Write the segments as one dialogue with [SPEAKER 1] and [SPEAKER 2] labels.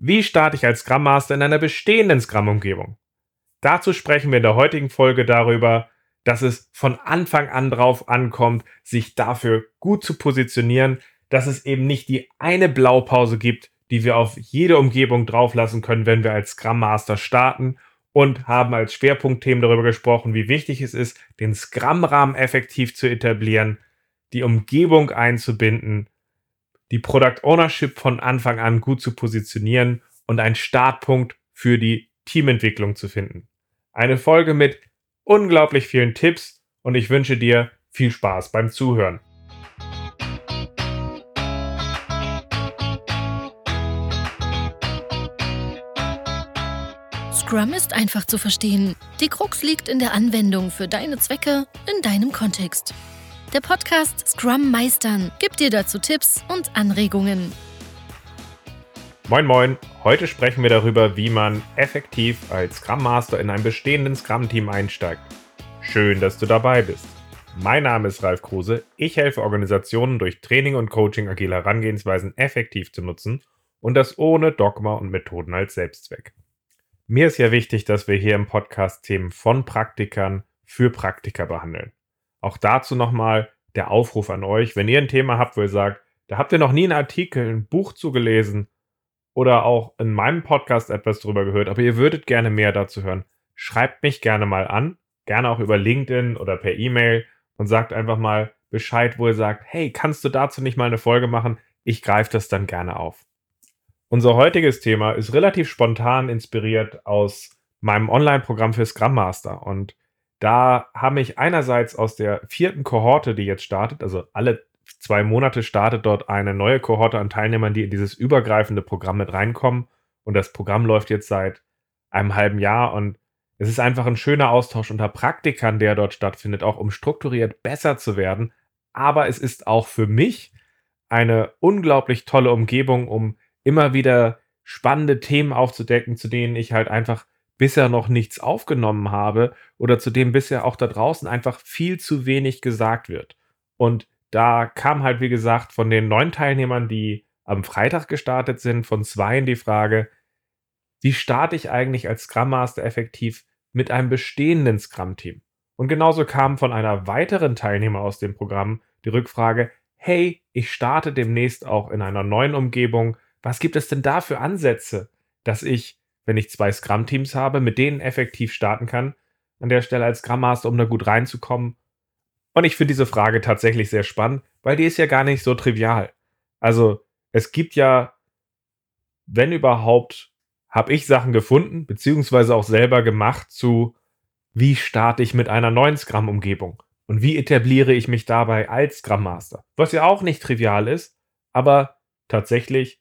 [SPEAKER 1] Wie starte ich als Scrum Master in einer bestehenden Scrum-Umgebung? Dazu sprechen wir in der heutigen Folge darüber, dass es von Anfang an drauf ankommt, sich dafür gut zu positionieren, dass es eben nicht die eine Blaupause gibt, die wir auf jede Umgebung drauflassen können, wenn wir als Scrum Master starten und haben als Schwerpunktthemen darüber gesprochen, wie wichtig es ist, den Scrum-Rahmen effektiv zu etablieren, die Umgebung einzubinden, die Product Ownership von Anfang an gut zu positionieren und einen Startpunkt für die Teamentwicklung zu finden. Eine Folge mit unglaublich vielen Tipps und ich wünsche dir viel Spaß beim Zuhören.
[SPEAKER 2] Scrum ist einfach zu verstehen. Die Krux liegt in der Anwendung für deine Zwecke in deinem Kontext. Der Podcast Scrum Meistern gibt dir dazu Tipps und Anregungen.
[SPEAKER 1] Moin Moin, heute sprechen wir darüber, wie man effektiv als Scrum Master in einem bestehenden Scrum-Team einsteigt. Schön, dass du dabei bist. Mein Name ist Ralf Kruse. Ich helfe Organisationen durch Training und Coaching agile Herangehensweisen effektiv zu nutzen und das ohne Dogma und Methoden als Selbstzweck. Mir ist ja wichtig, dass wir hier im Podcast Themen von Praktikern für Praktiker behandeln. Auch dazu nochmal der Aufruf an euch, wenn ihr ein Thema habt, wo ihr sagt, da habt ihr noch nie einen Artikel, ein Buch zugelesen oder auch in meinem Podcast etwas drüber gehört, aber ihr würdet gerne mehr dazu hören, schreibt mich gerne mal an, gerne auch über LinkedIn oder per E-Mail und sagt einfach mal Bescheid, wo ihr sagt, hey, kannst du dazu nicht mal eine Folge machen? Ich greife das dann gerne auf. Unser heutiges Thema ist relativ spontan inspiriert aus meinem Online-Programm für Scrum Master. Und da habe ich einerseits aus der vierten Kohorte, die jetzt startet, also alle zwei Monate startet dort eine neue Kohorte an Teilnehmern, die in dieses übergreifende Programm mit reinkommen. Und das Programm läuft jetzt seit einem halben Jahr und es ist einfach ein schöner Austausch unter Praktikern, der dort stattfindet, auch um strukturiert besser zu werden. Aber es ist auch für mich eine unglaublich tolle Umgebung, um immer wieder spannende Themen aufzudecken, zu denen ich halt einfach bisher noch nichts aufgenommen habe oder zu dem bisher auch da draußen einfach viel zu wenig gesagt wird. Und da kam halt, wie gesagt, von den neun Teilnehmern, die am Freitag gestartet sind, von zwei die Frage, wie starte ich eigentlich als Scrum Master effektiv mit einem bestehenden Scrum-Team? Und genauso kam von einer weiteren Teilnehmer aus dem Programm die Rückfrage, hey, ich starte demnächst auch in einer neuen Umgebung, was gibt es denn da für Ansätze, dass ich, wenn ich zwei Scrum-Teams habe, mit denen effektiv starten kann, an der Stelle als Scrum Master, um da gut reinzukommen? Und ich finde diese Frage tatsächlich sehr spannend, weil die ist ja gar nicht so trivial. Also, es gibt ja, wenn überhaupt, habe ich Sachen gefunden, beziehungsweise auch selber gemacht zu, wie starte ich mit einer neuen Scrum-Umgebung und wie etabliere ich mich dabei als Scrum Master. Was ja auch nicht trivial ist, aber tatsächlich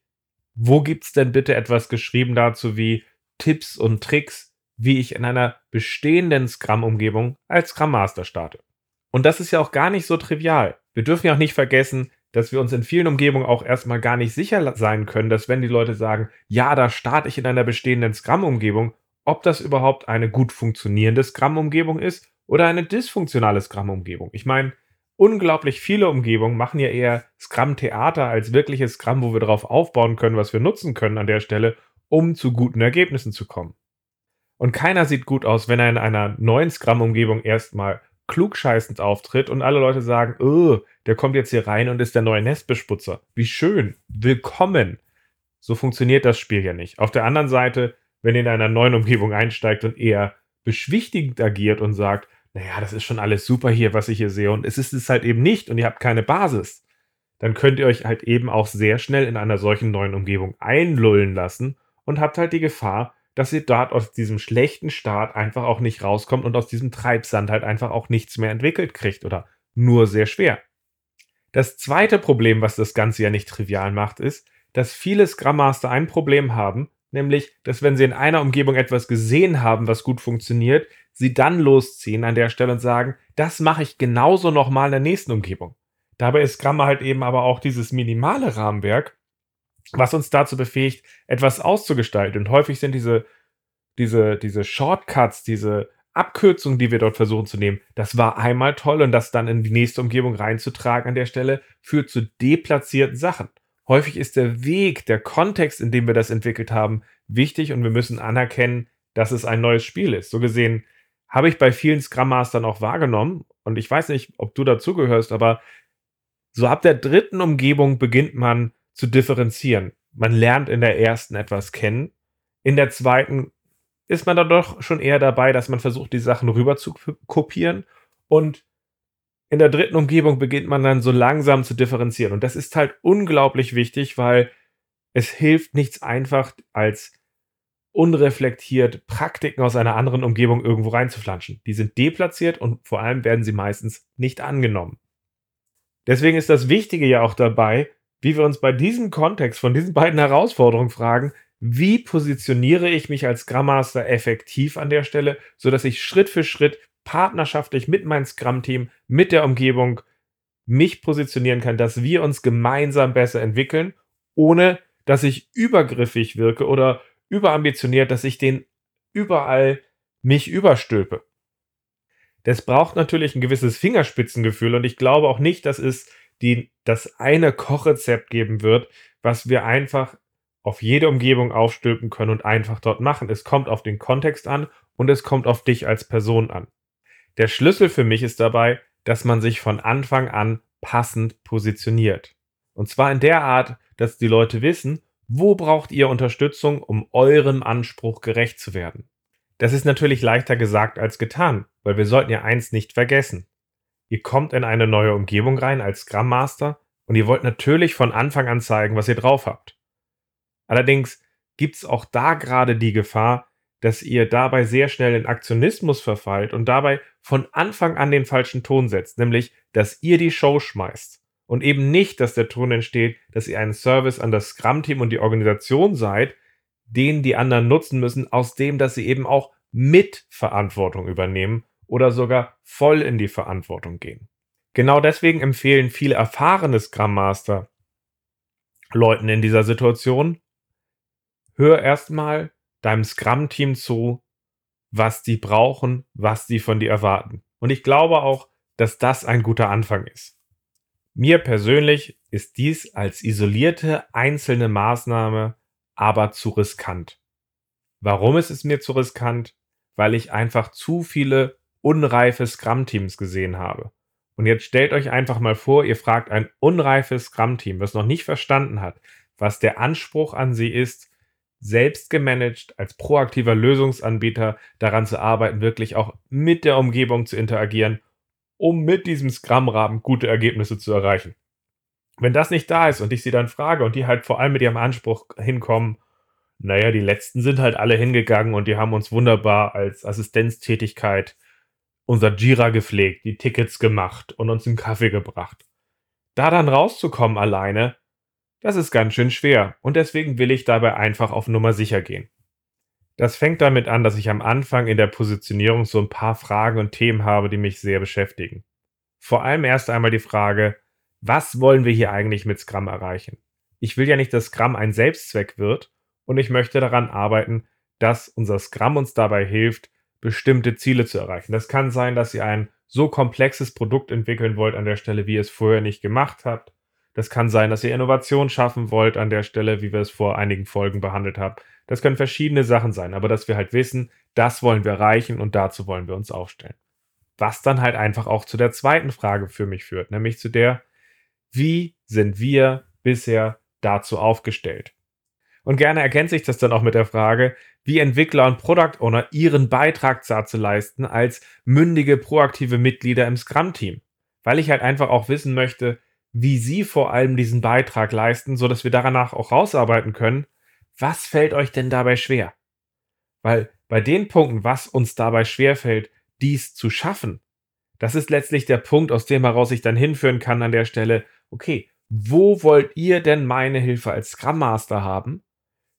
[SPEAKER 1] wo gibt's denn bitte etwas geschrieben dazu wie Tipps und Tricks, wie ich in einer bestehenden Scrum-Umgebung als Scrum Master starte? Und das ist ja auch gar nicht so trivial. Wir dürfen ja auch nicht vergessen, dass wir uns in vielen Umgebungen auch erstmal gar nicht sicher sein können, dass wenn die Leute sagen, ja, da starte ich in einer bestehenden Scrum-Umgebung, ob das überhaupt eine gut funktionierende Scrum-Umgebung ist oder eine dysfunktionale Scrum-Umgebung. Ich meine, unglaublich viele Umgebungen machen ja eher Scrum-Theater als wirkliches Scrum, wo wir darauf aufbauen können, was wir nutzen können an der Stelle, um zu guten Ergebnissen zu kommen. Und keiner sieht gut aus, wenn er in einer neuen Scrum-Umgebung erstmal klugscheißend auftritt und alle Leute sagen, oh, der kommt jetzt hier rein und ist der neue Nestbesputzer. Wie schön. Willkommen. So funktioniert das Spiel ja nicht. Auf der anderen Seite, wenn ihr in einer neuen Umgebung einsteigt und eher beschwichtigend agiert und sagt, naja, das ist schon alles super hier, was ich hier sehe, und es ist es halt eben nicht und ihr habt keine Basis, dann könnt ihr euch halt eben auch sehr schnell in einer solchen neuen Umgebung einlullen lassen und habt halt die Gefahr, dass ihr dort aus diesem schlechten Start einfach auch nicht rauskommt und aus diesem Treibsand halt einfach auch nichts mehr entwickelt kriegt oder nur sehr schwer. Das zweite Problem, was das Ganze ja nicht trivial macht, ist, dass viele Scrum Master ein Problem haben, nämlich, dass wenn sie in einer Umgebung etwas gesehen haben, was gut funktioniert, sie dann losziehen an der Stelle und sagen, das mache ich genauso nochmal in der nächsten Umgebung. Dabei ist Grammar halt eben aber auch dieses minimale Rahmenwerk, was uns dazu befähigt, etwas auszugestalten. Und häufig sind diese, diese, diese Shortcuts, diese Abkürzungen, die wir dort versuchen zu nehmen, das war einmal toll und das dann in die nächste Umgebung reinzutragen an der Stelle, führt zu deplatzierten Sachen. häufig ist der Weg, der Kontext, in dem wir das entwickelt haben, wichtig und wir müssen anerkennen, dass es ein neues Spiel ist. So gesehen habe ich bei vielen Scrum Mastern auch wahrgenommen und ich weiß nicht, ob du dazugehörst, aber so ab der dritten Umgebung beginnt man zu differenzieren. Man lernt in der ersten etwas kennen, in der zweiten ist man dann doch schon eher dabei, dass man versucht, die Sachen rüber zu kopieren und in der dritten Umgebung beginnt man dann so langsam zu differenzieren. Und das ist halt unglaublich wichtig, weil es hilft nichts einfach als unreflektiert Praktiken aus einer anderen Umgebung irgendwo reinzuflanschen. Die sind deplatziert und vor allem werden sie meistens nicht angenommen. Deswegen ist das Wichtige ja auch dabei, wie wir uns bei diesem Kontext von diesen beiden Herausforderungen fragen, wie positioniere ich mich als Scrum Master effektiv an der Stelle, sodass ich Schritt für Schritt partnerschaftlich mit meinem Scrum-Team, mit der Umgebung mich positionieren kann, dass wir uns gemeinsam besser entwickeln, ohne dass ich übergriffig wirke oder überambitioniert, dass ich den überall mich überstülpe. Das braucht natürlich ein gewisses Fingerspitzengefühl und ich glaube auch nicht, dass es die, das eine Kochrezept geben wird, was wir einfach auf jede Umgebung aufstülpen können und einfach dort machen. Es kommt auf den Kontext an und es kommt auf dich als Person an. Der Schlüssel für mich ist dabei, dass man sich von Anfang an passend positioniert. Und zwar in der Art, dass die Leute wissen, wo braucht ihr Unterstützung, um eurem Anspruch gerecht zu werden. Das ist natürlich leichter gesagt als getan, weil wir sollten ja eins nicht vergessen. Ihr kommt in eine neue Umgebung rein als Scrum Master und ihr wollt natürlich von Anfang an zeigen, was ihr drauf habt. Allerdings gibt es auch da gerade die Gefahr, dass ihr dabei sehr schnell in Aktionismus verfallt und dabei von Anfang an den falschen Ton setzt, nämlich, dass ihr die Show schmeißt. Und eben nicht, dass der Ton entsteht, dass ihr ein Service an das Scrum-Team und die Organisation seid, den die anderen nutzen müssen, aus dem, dass sie eben auch mit Verantwortung übernehmen oder sogar voll in die Verantwortung gehen. Genau deswegen empfehlen viele erfahrene Scrum Master Leuten in dieser Situation, hör erstmal deinem Scrum-Team zu, was die brauchen, was die von dir erwarten. Und ich glaube auch, dass das ein guter Anfang ist. Mir persönlich ist dies als isolierte einzelne Maßnahme aber zu riskant. Warum ist es mir zu riskant? Weil ich einfach zu viele unreife Scrum-Teams gesehen habe. Und jetzt stellt euch einfach mal vor, ihr fragt ein unreifes Scrum-Team, was noch nicht verstanden hat, was der Anspruch an sie ist, selbst gemanagt, als proaktiver Lösungsanbieter daran zu arbeiten, wirklich auch mit der Umgebung zu interagieren, um mit diesem Scrum-Rahmen gute Ergebnisse zu erreichen. Wenn das nicht da ist und ich sie dann frage und die halt vor allem mit ihrem Anspruch hinkommen, naja, die letzten sind halt alle hingegangen und die haben uns wunderbar als Assistenztätigkeit unser Jira gepflegt, die Tickets gemacht und uns einen Kaffee gebracht. Da dann rauszukommen alleine, das ist ganz schön schwer und deswegen will ich dabei einfach auf Nummer sicher gehen. Das fängt damit an, dass ich am Anfang in der Positionierung so ein paar Fragen und Themen habe, die mich sehr beschäftigen. Vor allem erst einmal die Frage, was wollen wir hier eigentlich mit Scrum erreichen? Ich will ja nicht, dass Scrum ein Selbstzweck wird und ich möchte daran arbeiten, dass unser Scrum uns dabei hilft, bestimmte Ziele zu erreichen. Das kann sein, dass ihr ein so komplexes Produkt entwickeln wollt an der Stelle, wie ihr es vorher nicht gemacht habt. Das kann sein, dass ihr Innovation schaffen wollt an der Stelle, wie wir es vor einigen Folgen behandelt haben. Das können verschiedene Sachen sein, aber dass wir halt wissen, das wollen wir erreichen und dazu wollen wir uns aufstellen. Was dann halt einfach auch zu der zweiten Frage für mich führt, nämlich zu der, wie sind wir bisher dazu aufgestellt? Und gerne ergänze ich das dann auch mit der Frage, wie Entwickler und Product Owner ihren Beitrag dazu leisten als mündige, proaktive Mitglieder im Scrum-Team. Weil ich halt einfach auch wissen möchte, wie Sie vor allem diesen Beitrag leisten, sodass wir danach auch rausarbeiten können, was fällt euch denn dabei schwer? Weil bei den Punkten, was uns dabei schwerfällt, dies zu schaffen, das ist letztlich der Punkt, aus dem heraus ich dann hinführen kann an der Stelle, okay, wo wollt ihr denn meine Hilfe als Scrum Master haben,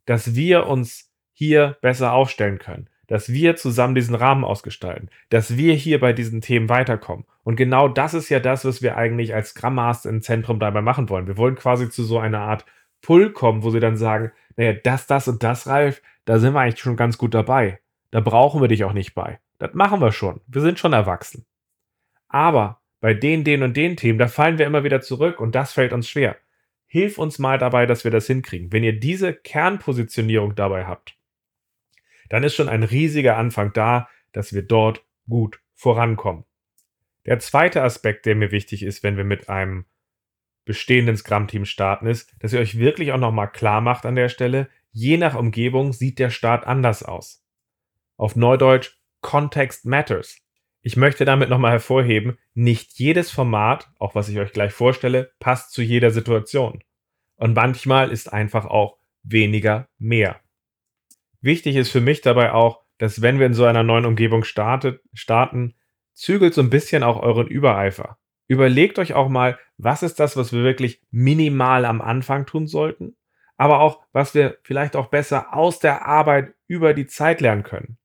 [SPEAKER 1] dass wir uns hier besser aufstellen können? dass wir zusammen diesen Rahmen ausgestalten, dass wir hier bei diesen Themen weiterkommen. Und genau das ist ja das, was wir eigentlich als Scrum Master im Zentrum dabei machen wollen. Wir wollen quasi zu so einer Art Pull kommen, wo sie dann sagen, naja, das, das und das, Ralf, da sind wir eigentlich schon ganz gut dabei. Da brauchen wir dich auch nicht bei. Das machen wir schon. Wir sind schon erwachsen. Aber bei den, den und den Themen, da fallen wir immer wieder zurück und das fällt uns schwer. Hilf uns mal dabei, dass wir das hinkriegen. Wenn ihr diese Kernpositionierung dabei habt, dann ist schon ein riesiger Anfang da, dass wir dort gut vorankommen. Der zweite Aspekt, der mir wichtig ist, wenn wir mit einem bestehenden Scrum-Team starten, ist, dass ihr euch wirklich auch nochmal klar macht an der Stelle, je nach Umgebung sieht der Start anders aus. Auf Neudeutsch, Context matters. Ich möchte damit nochmal hervorheben, nicht jedes Format, auch was ich euch gleich vorstelle, passt zu jeder Situation. Und manchmal ist einfach auch weniger mehr. Wichtig ist für mich dabei auch, dass wenn wir in so einer neuen Umgebung startet, starten, zügelt so ein bisschen auch euren Übereifer. Überlegt euch auch mal, was ist das, was wir wirklich minimal am Anfang tun sollten, aber auch, was wir vielleicht auch besser aus der Arbeit über die Zeit lernen können.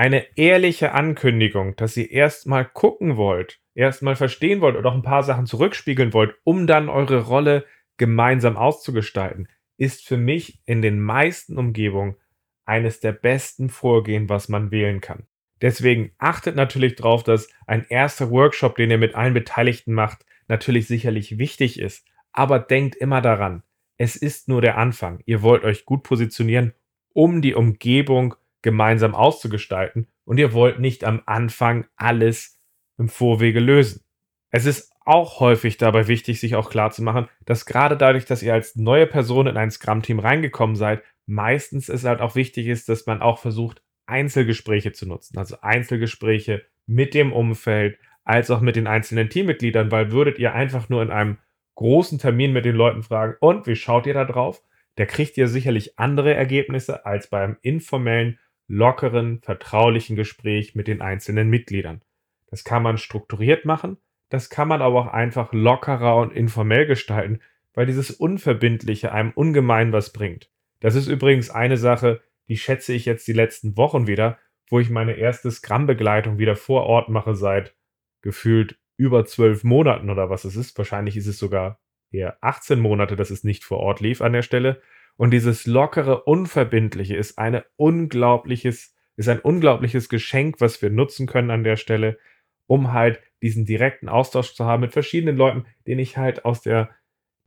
[SPEAKER 1] Eine ehrliche Ankündigung, dass ihr erstmal gucken wollt, erstmal verstehen wollt oder auch ein paar Sachen zurückspiegeln wollt, um dann eure Rolle gemeinsam auszugestalten, ist für mich in den meisten Umgebungen eines der besten Vorgehen, was man wählen kann. Deswegen achtet natürlich darauf, dass ein erster Workshop, den ihr mit allen Beteiligten macht, natürlich sicherlich wichtig ist. Aber denkt immer daran, es ist nur der Anfang. Ihr wollt euch gut positionieren, um die Umgebung gemeinsam auszugestalten und ihr wollt nicht am Anfang alles im Vorwege lösen. Es ist auch häufig dabei wichtig, sich auch klar zu machen, dass gerade dadurch, dass ihr als neue Person in ein Scrum-Team reingekommen seid, meistens es halt auch wichtig ist, dass man auch versucht, Einzelgespräche zu nutzen. Also Einzelgespräche mit dem Umfeld, als auch mit den einzelnen Teammitgliedern, weil würdet ihr einfach nur in einem großen Termin mit den Leuten fragen, und wie schaut ihr da drauf? Der kriegt ihr sicherlich andere Ergebnisse als beim informellen, lockeren, vertraulichen Gespräch mit den einzelnen Mitgliedern. Das kann man strukturiert machen, das kann man aber auch einfach lockerer und informell gestalten, weil dieses Unverbindliche einem ungemein was bringt. Das ist übrigens eine Sache, die schätze ich jetzt die letzten Wochen wieder, wo ich meine erste Scrum-Begleitung wieder vor Ort mache seit gefühlt über zwölf Monaten oder was es ist. Wahrscheinlich ist es sogar eher 18 Monate, dass es nicht vor Ort lief an der Stelle. Und dieses lockere, unverbindliche ist eine unglaubliches, ist ein unglaubliches Geschenk, was wir nutzen können an der Stelle, um halt diesen direkten Austausch zu haben mit verschiedenen Leuten, den ich halt aus der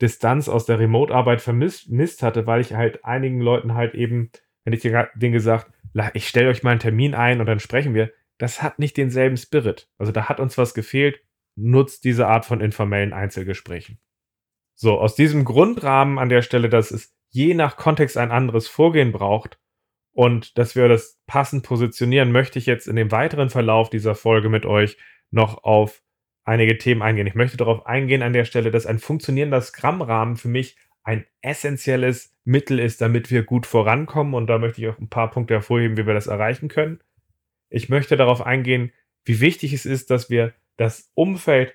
[SPEAKER 1] Distanz, aus der Remote-Arbeit vermisst hatte, weil ich halt einigen Leuten halt eben wenn ich denen gesagt, ich stelle euch mal einen Termin ein und dann sprechen wir, das hat nicht denselben Spirit. Also da hat uns was gefehlt. Nutzt diese Art von informellen Einzelgesprächen. So, aus diesem Grundrahmen an der Stelle, dass es je nach Kontext ein anderes Vorgehen braucht und dass wir das passend positionieren, möchte ich jetzt in dem weiteren Verlauf dieser Folge mit euch noch auf einige Themen eingehen. Ich möchte darauf eingehen an der Stelle, dass ein funktionierender Scrum-Rahmen für mich ein essentielles Mittel ist, damit wir gut vorankommen. Und da möchte ich auch ein paar Punkte hervorheben, wie wir das erreichen können. Ich möchte darauf eingehen, wie wichtig es ist, dass wir das Umfeld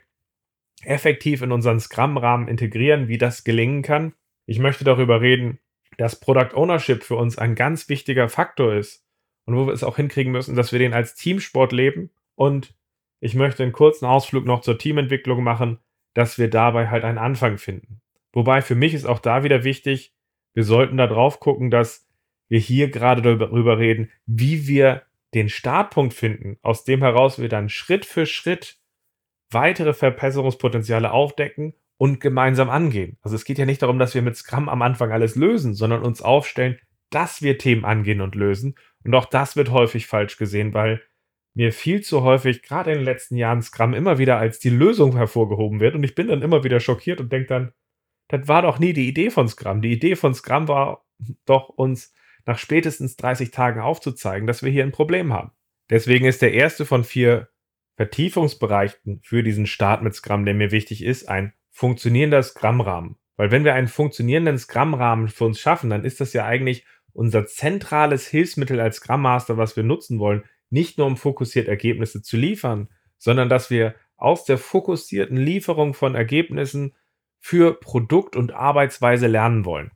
[SPEAKER 1] effektiv in unseren Scrum-Rahmen integrieren, wie das gelingen kann. Ich möchte darüber reden, dass Product Ownership für uns ein ganz wichtiger Faktor ist und wo wir es auch hinkriegen müssen, dass wir den als Teamsport leben. Und ich möchte einen kurzen Ausflug noch zur Teamentwicklung machen, dass wir dabei halt einen Anfang finden. Wobei für mich ist auch da wieder wichtig, wir sollten da drauf gucken, dass wir hier gerade darüber reden, wie wir den Startpunkt finden, aus dem heraus wir dann Schritt für Schritt weitere Verbesserungspotenziale aufdecken und gemeinsam angehen. Also es geht ja nicht darum, dass wir mit Scrum am Anfang alles lösen, sondern uns aufstellen, dass wir Themen angehen und lösen. Und auch das wird häufig falsch gesehen, weil mir viel zu häufig, gerade in den letzten Jahren, Scrum immer wieder als die Lösung hervorgehoben wird. Und ich bin dann immer wieder schockiert und denke dann, das war doch nie die Idee von Scrum. Die Idee von Scrum war doch uns nach spätestens 30 Tagen aufzuzeigen, dass wir hier ein Problem haben. Deswegen ist der erste von vier Vertiefungsbereichen für diesen Start mit Scrum, der mir wichtig ist, ein funktionierender Scrum-Rahmen. Weil wenn wir einen funktionierenden Scrum-Rahmen für uns schaffen, dann ist das ja eigentlich unser zentrales Hilfsmittel als Scrum Master, was wir nutzen wollen, nicht nur um fokussiert Ergebnisse zu liefern, sondern dass wir aus der fokussierten Lieferung von Ergebnissen für Produkt und Arbeitsweise lernen wollen.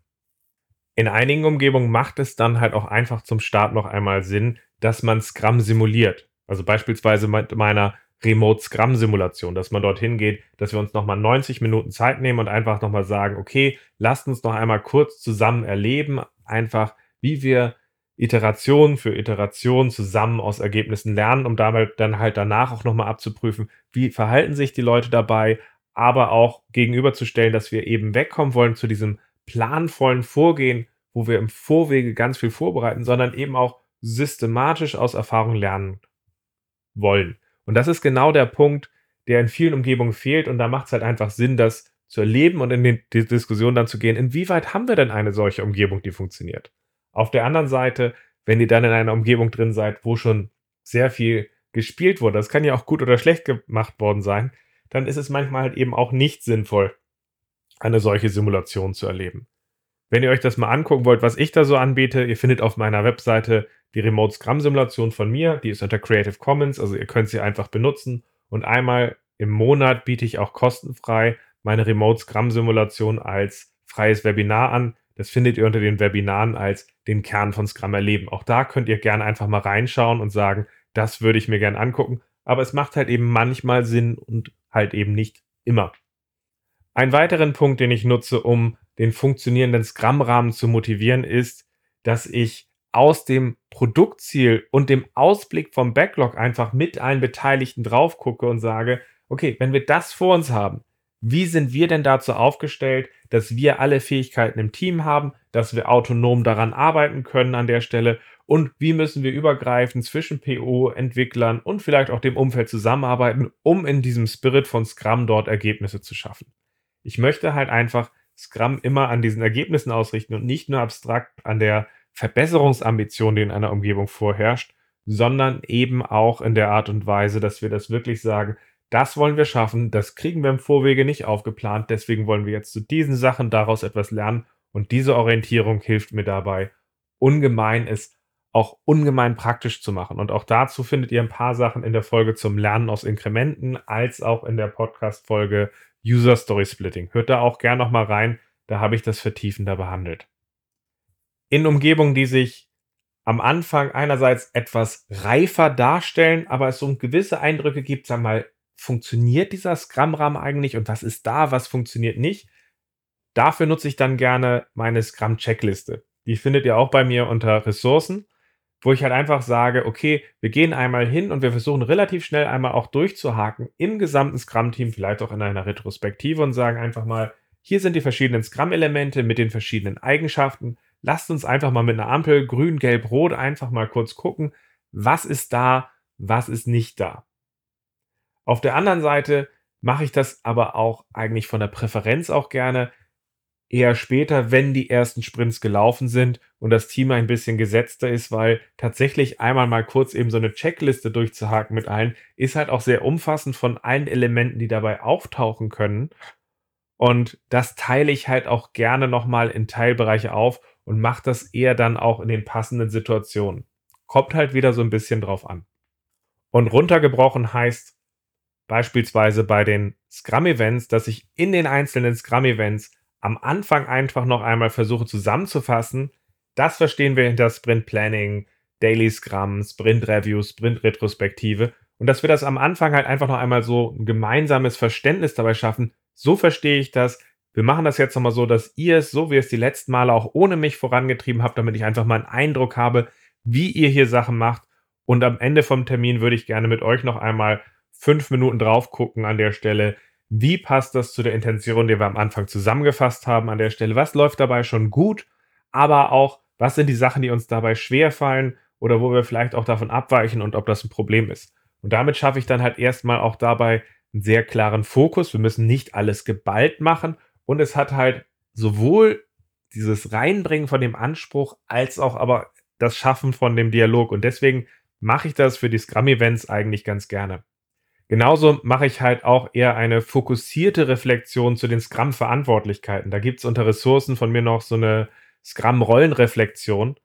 [SPEAKER 1] In einigen Umgebungen macht es dann halt auch einfach zum Start noch einmal Sinn, dass man Scrum simuliert. Also beispielsweise mit meiner Remote Scrum Simulation, dass man dorthin geht, dass wir uns nochmal 90 Minuten Zeit nehmen und einfach nochmal sagen, okay, lasst uns noch einmal kurz zusammen erleben, einfach wie wir Iteration für Iteration zusammen aus Ergebnissen lernen, um damit dann halt danach auch nochmal abzuprüfen, wie verhalten sich die Leute dabei, aber auch gegenüberzustellen, dass wir eben wegkommen wollen zu diesem planvollen Vorgehen, wo wir im Vorwege ganz viel vorbereiten, sondern eben auch systematisch aus Erfahrung lernen wollen. Und das ist genau der Punkt, der in vielen Umgebungen fehlt. Und da macht es halt einfach Sinn, das zu erleben und in die Diskussion dann zu gehen, inwieweit haben wir denn eine solche Umgebung, die funktioniert. Auf der anderen Seite, wenn ihr dann in einer Umgebung drin seid, wo schon sehr viel gespielt wurde, das kann ja auch gut oder schlecht gemacht worden sein, dann ist es manchmal halt eben auch nicht sinnvoll, eine solche Simulation zu erleben. Wenn ihr euch das mal angucken wollt, was ich da so anbiete, ihr findet auf meiner Webseite die Remote Scrum Simulation von mir, die ist unter Creative Commons, also ihr könnt sie einfach benutzen und einmal im Monat biete ich auch kostenfrei meine Remote Scrum Simulation als freies Webinar an. Das findet ihr unter den Webinaren als den Kern von Scrum erleben. Auch da könnt ihr gerne einfach mal reinschauen und sagen, das würde ich mir gerne angucken. Aber es macht halt eben manchmal Sinn und halt eben nicht immer. Ein weiteren Punkt, den ich nutze, um den funktionierenden Scrum-Rahmen zu motivieren, ist, dass ich aus dem Produktziel und dem Ausblick vom Backlog einfach mit allen Beteiligten drauf gucke und sage, okay, wenn wir das vor uns haben, wie sind wir denn dazu aufgestellt, dass wir alle Fähigkeiten im Team haben, dass wir autonom daran arbeiten können an der Stelle und wie müssen wir übergreifend zwischen PO, Entwicklern und vielleicht auch dem Umfeld zusammenarbeiten, um in diesem Spirit von Scrum dort Ergebnisse zu schaffen. Ich möchte halt einfach Scrum immer an diesen Ergebnissen ausrichten und nicht nur abstrakt an der Verbesserungsambition, die in einer Umgebung vorherrscht, sondern eben auch in der Art und Weise, dass wir das wirklich sagen, das wollen wir schaffen, das kriegen wir im Vorwege nicht aufgeplant, deswegen wollen wir jetzt zu diesen Sachen daraus etwas lernen und diese Orientierung hilft mir dabei, ungemein es auch ungemein praktisch zu machen. Und auch dazu findet ihr ein paar Sachen in der Folge zum Lernen aus Inkrementen, als auch in der Podcast-Folge User Story Splitting. Hört da auch gern nochmal rein, da habe ich das vertiefender behandelt in Umgebungen, die sich am Anfang einerseits etwas reifer darstellen, aber es so gewisse Eindrücke gibt, sag mal, funktioniert dieser Scrum-Rahmen eigentlich und was ist da, was funktioniert nicht? Dafür nutze ich dann gerne meine Scrum-Checkliste. Die findet ihr auch bei mir unter Ressourcen, wo ich halt einfach sage, okay, wir gehen einmal hin und wir versuchen relativ schnell einmal auch durchzuhaken im gesamten Scrum-Team, vielleicht auch in einer Retrospektive und sagen einfach mal, hier sind die verschiedenen Scrum-Elemente mit den verschiedenen Eigenschaften lasst uns einfach mal mit einer Ampel grün, gelb, rot einfach mal kurz gucken, was ist da, was ist nicht da. Auf der anderen Seite mache ich das aber auch eigentlich von der Präferenz auch gerne eher später, wenn die ersten Sprints gelaufen sind und das Team ein bisschen gesetzter ist, weil tatsächlich einmal mal kurz eben so eine Checkliste durchzuhaken mit allen ist halt auch sehr umfassend von allen Elementen, die dabei auftauchen können. Und das teile ich halt auch gerne nochmal in Teilbereiche auf und macht das eher dann auch in den passenden Situationen. Kommt halt wieder so ein bisschen drauf an. Und runtergebrochen heißt beispielsweise bei den Scrum-Events, dass ich in den einzelnen Scrum-Events am Anfang einfach noch einmal versuche zusammenzufassen, das verstehen wir hinter Sprint Planning, Daily Scrum, Sprint Review, Sprint Retrospektive und dass wir das am Anfang halt einfach noch einmal so ein gemeinsames Verständnis dabei schaffen. So verstehe ich das, wir machen das jetzt nochmal so, dass ihr es, so wie es die letzten Male auch ohne mich vorangetrieben habt, damit ich einfach mal einen Eindruck habe, wie ihr hier Sachen macht. Und am Ende vom Termin würde ich gerne mit euch noch einmal fünf Minuten drauf gucken an der Stelle. Wie passt das zu der Intention, die wir am Anfang zusammengefasst haben an der Stelle? Was läuft dabei schon gut? Aber auch, was sind die Sachen, die uns dabei schwer fallen oder wo wir vielleicht auch davon abweichen und ob das ein Problem ist? Und damit schaffe ich dann halt erstmal auch dabei einen sehr klaren Fokus. Wir müssen nicht alles geballt machen und es hat halt sowohl dieses Reinbringen von dem Anspruch als auch aber das Schaffen von dem Dialog. Und deswegen mache ich das für die Scrum-Events eigentlich ganz gerne. Genauso mache ich halt auch eher eine fokussierte Reflexion zu den Scrum-Verantwortlichkeiten. Da gibt es unter Ressourcen von mir noch so eine Scrum-Rollenreflexion.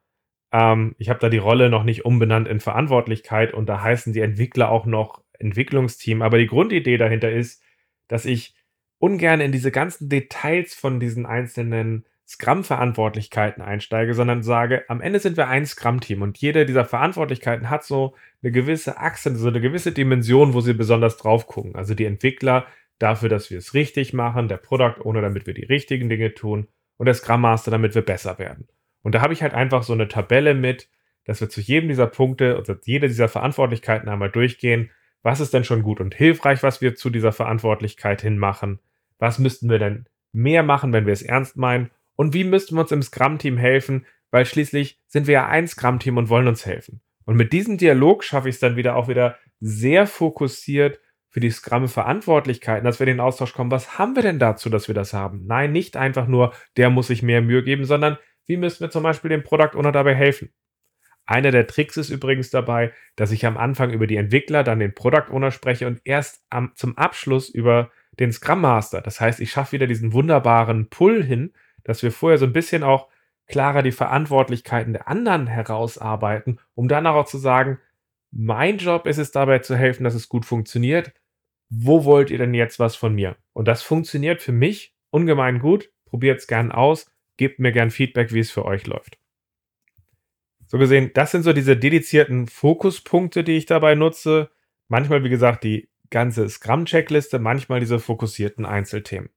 [SPEAKER 1] Ähm, ich habe da die Rolle noch nicht umbenannt in Verantwortlichkeit und da heißen die Entwickler auch noch Entwicklungsteam. Aber die Grundidee dahinter ist, dass ich ungern in diese ganzen Details von diesen einzelnen Scrum-Verantwortlichkeiten einsteige, sondern sage, am Ende sind wir ein Scrum-Team und jede dieser Verantwortlichkeiten hat so eine gewisse Achse, so eine gewisse Dimension, wo sie besonders drauf gucken. Also die Entwickler dafür, dass wir es richtig machen, der Product Owner, damit wir die richtigen Dinge tun und der Scrum Master, damit wir besser werden. Und da habe ich halt einfach so eine Tabelle mit, dass wir zu jedem dieser Punkte oder jede dieser Verantwortlichkeiten einmal durchgehen, was ist denn schon gut und hilfreich, was wir zu dieser Verantwortlichkeit hin machen? Was müssten wir denn mehr machen, wenn wir es ernst meinen? Und wie müssten wir uns im Scrum-Team helfen? Weil schließlich sind wir ja ein Scrum-Team und wollen uns helfen. Und mit diesem Dialog schaffe ich es dann wieder auch wieder sehr fokussiert für die Scrum-Verantwortlichkeiten, dass wir in den Austausch kommen. Was haben wir denn dazu, dass wir das haben? Nein, nicht einfach nur, der muss sich mehr Mühe geben, sondern wie müssen wir zum Beispiel dem Product Owner dabei helfen? Einer der Tricks ist übrigens dabei, dass ich am Anfang über die Entwickler, dann den Product Owner spreche und erst am, zum Abschluss über den Scrum Master. Das heißt, ich schaffe wieder diesen wunderbaren Pull hin, dass wir vorher so ein bisschen auch klarer die Verantwortlichkeiten der anderen herausarbeiten, um dann auch zu sagen, mein Job ist es dabei zu helfen, dass es gut funktioniert. Wo wollt ihr denn jetzt was von mir? Und das funktioniert für mich ungemein gut. Probiert es gern aus. Gebt mir gern Feedback, wie es für euch läuft. So gesehen, das sind so diese dedizierten Fokuspunkte, die ich dabei nutze. Manchmal, wie gesagt, die ganze Scrum-Checkliste, manchmal diese fokussierten Einzelthemen.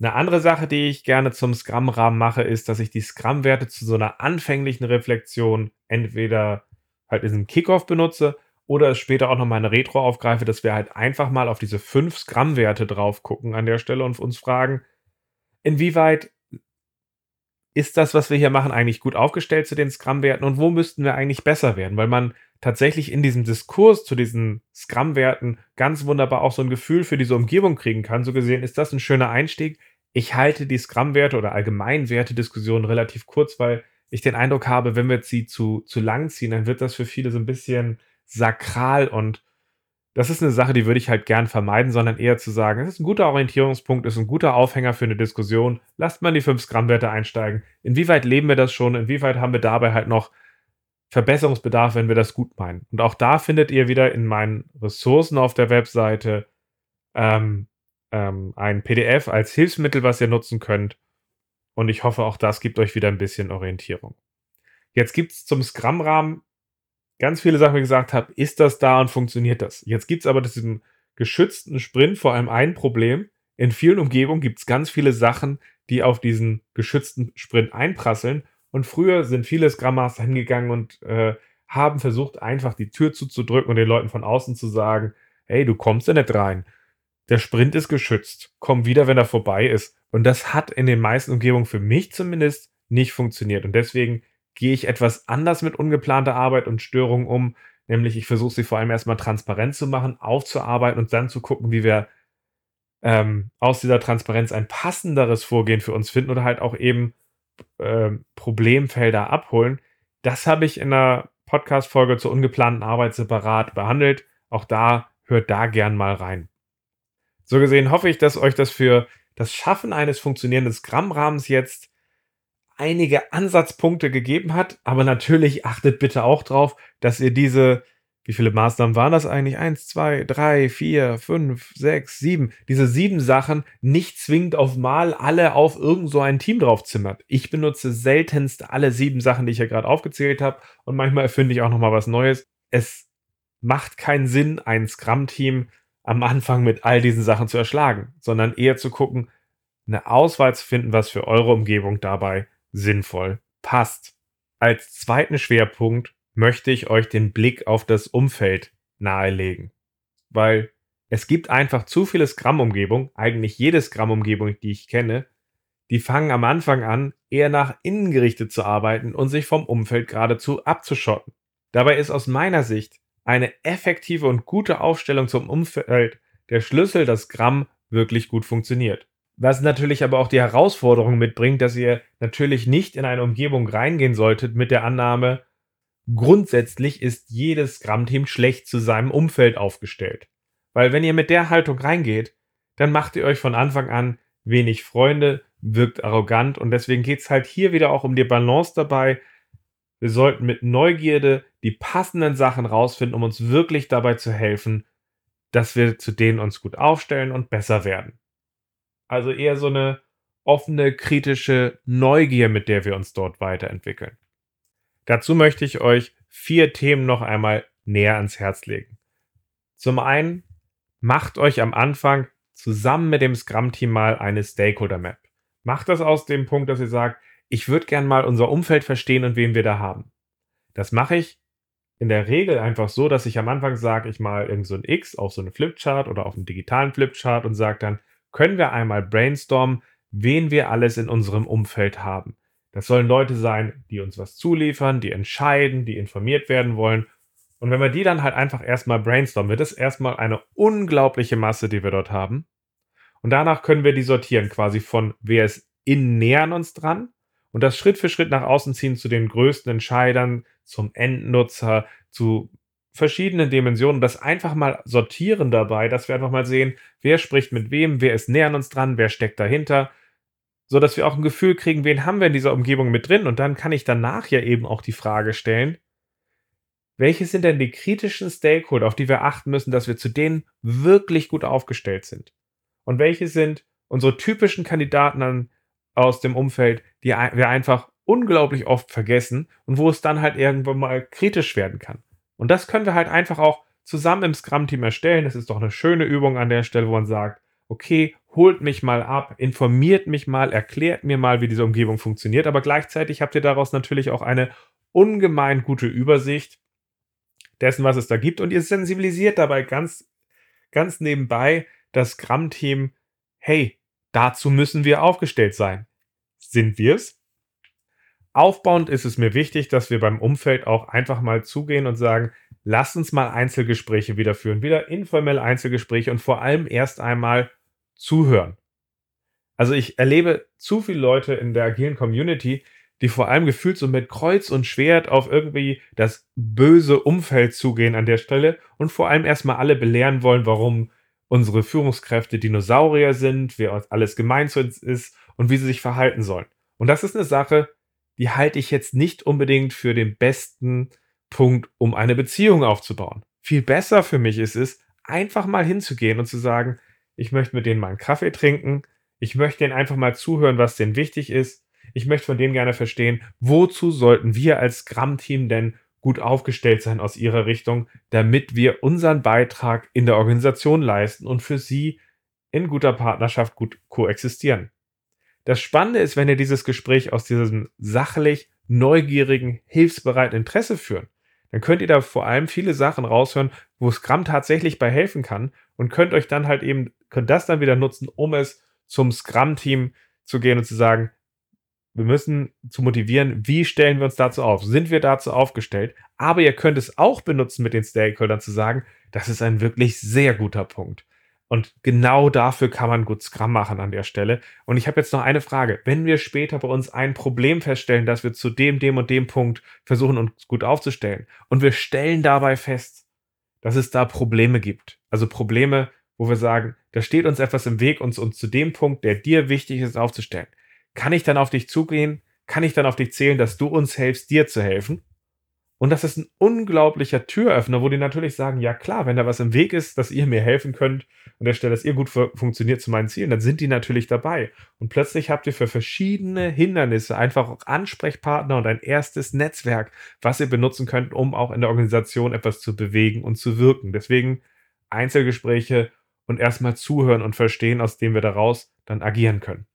[SPEAKER 1] Eine andere Sache, die ich gerne zum Scrum-Rahmen mache, ist, dass ich die Scrum-Werte zu so einer anfänglichen Reflexion entweder halt in diesem Kickoff benutze oder später auch nochmal eine Retro aufgreife, dass wir halt einfach mal auf diese fünf Scrum-Werte drauf gucken an der Stelle und uns fragen, inwieweit ist das, was wir hier machen, eigentlich gut aufgestellt zu den Scrum-Werten und wo müssten wir eigentlich besser werden? Weil man tatsächlich in diesem Diskurs zu diesen Scrum-Werten ganz wunderbar auch so ein Gefühl für diese Umgebung kriegen kann. So gesehen ist das ein schöner Einstieg. Ich halte die Scrum-Werte oder Allgemeinwerte-Diskussion relativ kurz, weil ich den Eindruck habe, wenn wir sie zu, zu lang ziehen, dann wird das für viele so ein bisschen sakral und das ist eine Sache, die würde ich halt gern vermeiden, sondern eher zu sagen, es ist ein guter Orientierungspunkt, ist ein guter Aufhänger für eine Diskussion. Lasst mal die 5 Gramm Werte einsteigen. Inwieweit leben wir das schon? Inwieweit haben wir dabei halt noch Verbesserungsbedarf, wenn wir das gut meinen? Und auch da findet ihr wieder in meinen Ressourcen auf der Webseite ähm, ähm, ein PDF als Hilfsmittel, was ihr nutzen könnt. Und ich hoffe, auch das gibt euch wieder ein bisschen Orientierung. Jetzt gibt es zum Scrum-Rahmen ganz viele Sachen, wie gesagt habe, ist das da und funktioniert das? Jetzt gibt es aber diesem geschützten Sprint vor allem ein Problem. In vielen Umgebungen gibt es ganz viele Sachen, die auf diesen geschützten Sprint einprasseln. Und früher sind viele Scrum Master hingegangen und äh, haben versucht, einfach die Tür zuzudrücken und den Leuten von außen zu sagen, hey, du kommst da nicht rein. Der Sprint ist geschützt. Komm wieder, wenn er vorbei ist. Und das hat in den meisten Umgebungen für mich zumindest nicht funktioniert. Und deswegen gehe ich etwas anders mit ungeplanter Arbeit und Störungen um. Nämlich, ich versuche sie vor allem erstmal transparent zu machen, aufzuarbeiten und dann zu gucken, wie wir ähm, aus dieser Transparenz ein passenderes Vorgehen für uns finden oder halt auch eben äh, Problemfelder abholen. Das habe ich in einer Podcast-Folge zur ungeplanten Arbeit separat behandelt. Auch da hört da gern mal rein. So gesehen hoffe ich, dass euch das für das Schaffen eines funktionierenden Scrum-Rahmens jetzt einige Ansatzpunkte gegeben hat. Aber natürlich achtet bitte auch drauf, dass ihr diese, wie viele Maßnahmen waren das eigentlich? Eins, zwei, drei, vier, fünf, sechs, sieben. Diese sieben Sachen nicht zwingend auf Mal alle auf irgend so ein Team draufzimmert. Ich benutze seltenst alle sieben Sachen, die ich ja gerade aufgezählt habe. Und manchmal erfinde ich auch nochmal was Neues. Es macht keinen Sinn, ein Scrum-Team am Anfang mit all diesen Sachen zu erschlagen, sondern eher zu gucken, eine Auswahl zu finden, was für eure Umgebung dabei sinnvoll passt. Als zweiten Schwerpunkt möchte ich euch den Blick auf das Umfeld nahelegen, weil es gibt einfach zu viele Scrum-Umgebungen, eigentlich jede Scrum-Umgebung, die ich kenne, die fangen am Anfang an, eher nach innen gerichtet zu arbeiten und sich vom Umfeld geradezu abzuschotten. Dabei ist aus meiner Sicht eine effektive und gute Aufstellung zum Umfeld der Schlüssel, dass Scrum wirklich gut funktioniert. Was natürlich aber auch die Herausforderung mitbringt, dass ihr natürlich nicht in eine Umgebung reingehen solltet mit der Annahme, grundsätzlich ist jedes Scrum-Team schlecht zu seinem Umfeld aufgestellt. Weil wenn ihr mit der Haltung reingeht, dann macht ihr euch von Anfang an wenig Freunde, wirkt arrogant und deswegen geht es halt hier wieder auch um die Balance dabei. Wir sollten mit Neugierde die passenden Sachen rausfinden, um uns wirklich dabei zu helfen, dass wir zu denen uns gut aufstellen und besser werden. Also eher so eine offene, kritische Neugier, mit der wir uns dort weiterentwickeln. Dazu möchte ich euch vier Themen noch einmal näher ans Herz legen. Zum einen, macht euch am Anfang zusammen mit dem Scrum-Team mal eine Stakeholder-Map. Macht das aus dem Punkt, dass ihr sagt, ich würde gern mal unser Umfeld verstehen und wen wir da haben. Das mache ich in der Regel einfach so, dass ich am Anfang sage, ich mal irgend so ein X auf so eine Flipchart oder auf einen digitalen Flipchart und sage dann, können wir einmal brainstormen, wen wir alles in unserem Umfeld haben. Das sollen Leute sein, die uns was zuliefern, die entscheiden, die informiert werden wollen. Und wenn wir die dann halt einfach erstmal brainstormen, wird es erstmal eine unglaubliche Masse, die wir dort haben. Und danach können wir die sortieren, quasi von wer ist innen näher an uns dran und das Schritt für Schritt nach außen ziehen zu den größten Entscheidern, zum Endnutzer, zu verschiedenen Dimensionen, das einfach mal sortieren dabei, dass wir einfach mal sehen, wer spricht mit wem, wer ist näher an uns dran, wer steckt dahinter, so dass wir auch ein Gefühl kriegen, wen haben wir in dieser Umgebung mit drin und dann kann ich danach ja eben auch die Frage stellen, welche sind denn die kritischen Stakeholder, auf die wir achten müssen, dass wir zu denen wirklich gut aufgestellt sind? Und welche sind unsere typischen Kandidaten an, aus dem Umfeld, die wir einfach unglaublich oft vergessen und wo es dann halt irgendwann mal kritisch werden kann. Und das können wir halt einfach auch zusammen im Scrum-Team erstellen. Das ist doch eine schöne Übung an der Stelle, wo man sagt, okay, holt mich mal ab, informiert mich mal, erklärt mir mal, wie diese Umgebung funktioniert, aber gleichzeitig habt ihr daraus natürlich auch eine ungemein gute Übersicht dessen, was es da gibt und ihr sensibilisiert dabei ganz, ganz nebenbei das Scrum-Team, hey, dazu müssen wir aufgestellt sein. Sind wir es? Aufbauend ist es mir wichtig, dass wir beim Umfeld auch einfach mal zugehen und sagen, lasst uns mal Einzelgespräche wieder führen, wieder informelle Einzelgespräche und vor allem erst einmal zuhören. Also ich erlebe zu viele Leute in der agilen Community, die vor allem gefühlt so mit Kreuz und Schwert auf irgendwie das böse Umfeld zugehen an der Stelle und vor allem erstmal alle belehren wollen, warum unsere Führungskräfte Dinosaurier sind, wer uns alles gemein zu uns ist und wie sie sich verhalten sollen. Und das ist eine Sache, die halte ich jetzt nicht unbedingt für den besten Punkt, um eine Beziehung aufzubauen. Viel besser für mich ist es, einfach mal hinzugehen und zu sagen, ich möchte mit denen mal einen Kaffee trinken, ich möchte denen einfach mal zuhören, was denen wichtig ist, ich möchte von denen gerne verstehen, wozu sollten wir als Gramm-Team denn gut aufgestellt sein aus ihrer Richtung, damit wir unseren Beitrag in der Organisation leisten und für sie in guter Partnerschaft gut koexistieren. Das Spannende ist, wenn ihr dieses Gespräch aus diesem sachlich, neugierigen, hilfsbereiten Interesse führen, dann könnt ihr da vor allem viele Sachen raushören, wo Scrum tatsächlich bei helfen kann und könnt euch dann halt eben, könnt das dann wieder nutzen, um es zum Scrum-Team zu gehen und zu sagen, wir müssen zu motivieren, wie stellen wir uns dazu auf? Sind wir dazu aufgestellt? Aber ihr könnt es auch benutzen mit den Stakeholdern zu sagen, das ist ein wirklich sehr guter Punkt. Und genau dafür kann man gut Scrum machen an der Stelle. Und ich habe jetzt noch eine Frage. Wenn wir später bei uns ein Problem feststellen, dass wir zu dem, dem und dem Punkt versuchen, uns gut aufzustellen, und wir stellen dabei fest, dass es da Probleme gibt, also Probleme, wo wir sagen, da steht uns etwas im Weg, uns, uns zu dem Punkt, der dir wichtig ist, aufzustellen. Kann ich dann auf dich zugehen? Kann ich dann auf dich zählen, dass du uns hilfst, dir zu helfen? Und das ist ein unglaublicher Türöffner, wo die natürlich sagen, ja klar, wenn da was im Weg ist, dass ihr mir helfen könnt an der Stelle, dass ihr gut funktioniert zu meinen Zielen, dann sind die natürlich dabei. Und plötzlich habt ihr für verschiedene Hindernisse einfach auch Ansprechpartner und ein erstes Netzwerk, was ihr benutzen könnt, um auch in der Organisation etwas zu bewegen und zu wirken. Deswegen Einzelgespräche und erstmal zuhören und verstehen, aus dem wir daraus dann agieren können.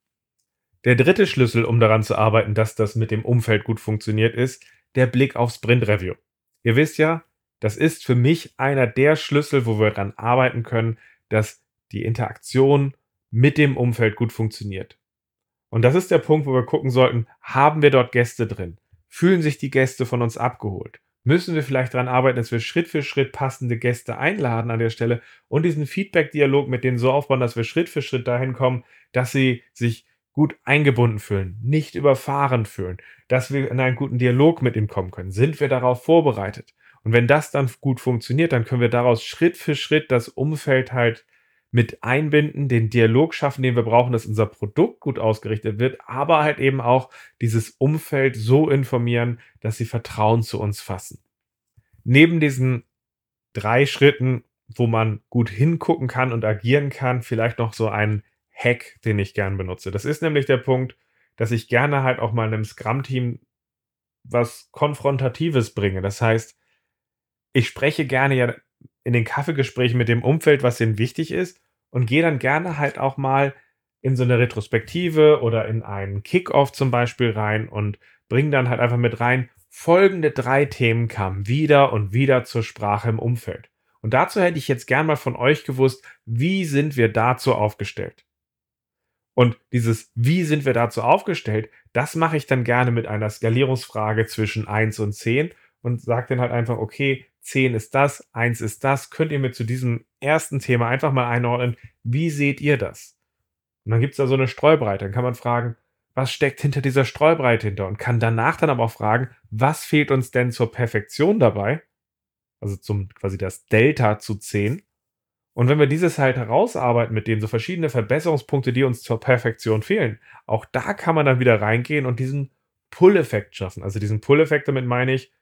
[SPEAKER 1] Der dritte Schlüssel, um daran zu arbeiten, dass das mit dem Umfeld gut funktioniert, ist, der Blick auf Sprint Review. Ihr wisst ja, das ist für mich einer der Schlüssel, wo wir daran arbeiten können, dass die Interaktion mit dem Umfeld gut funktioniert. Und das ist der Punkt, wo wir gucken sollten, haben wir dort Gäste drin? Fühlen sich die Gäste von uns abgeholt? Müssen wir vielleicht daran arbeiten, dass wir Schritt für Schritt passende Gäste einladen an der Stelle und diesen Feedback-Dialog mit denen so aufbauen, dass wir Schritt für Schritt dahin kommen, dass sie sich gut eingebunden fühlen, nicht überfahren fühlen, dass wir in einen guten Dialog mit ihm kommen können. Sind wir darauf vorbereitet? Und wenn das dann gut funktioniert, dann können wir daraus Schritt für Schritt das Umfeld halt mit einbinden, den Dialog schaffen, den wir brauchen, dass unser Produkt gut ausgerichtet wird, aber halt eben auch dieses Umfeld so informieren, dass sie Vertrauen zu uns fassen. Neben diesen drei Schritten, wo man gut hingucken kann und agieren kann, vielleicht noch so ein Hack, den ich gern benutze. Das ist nämlich der Punkt, dass ich gerne halt auch mal einem Scrum-Team was Konfrontatives bringe. Das heißt, ich spreche gerne ja in den Kaffeegesprächen mit dem Umfeld, was ihnen wichtig ist, und gehe dann gerne halt auch mal in so eine Retrospektive oder in einen Kickoff zum Beispiel rein und bringe dann halt einfach mit rein, folgende drei Themen kamen wieder und wieder zur Sprache im Umfeld. Und dazu hätte ich jetzt gern mal von euch gewusst, wie sind wir dazu aufgestellt? Und dieses Wie sind wir dazu aufgestellt, das mache ich dann gerne mit einer Skalierungsfrage zwischen 1 und 10 und sage dann halt einfach, okay, 10 ist das, 1 ist das. Könnt ihr mir zu diesem ersten Thema einfach mal einordnen, wie seht ihr das? Und dann gibt es da so eine Streubreite. Dann kann man fragen, was steckt hinter dieser Streubreite hinter? Und kann danach dann aber auch fragen, was fehlt uns denn zur Perfektion dabei? Also zum quasi das Delta zu 10. Und wenn wir dieses halt herausarbeiten mit denen so verschiedene Verbesserungspunkte, die uns zur Perfektion fehlen, auch da kann man dann wieder reingehen und diesen Pull-Effekt schaffen. Also diesen Pull-Effekt, damit meine ich,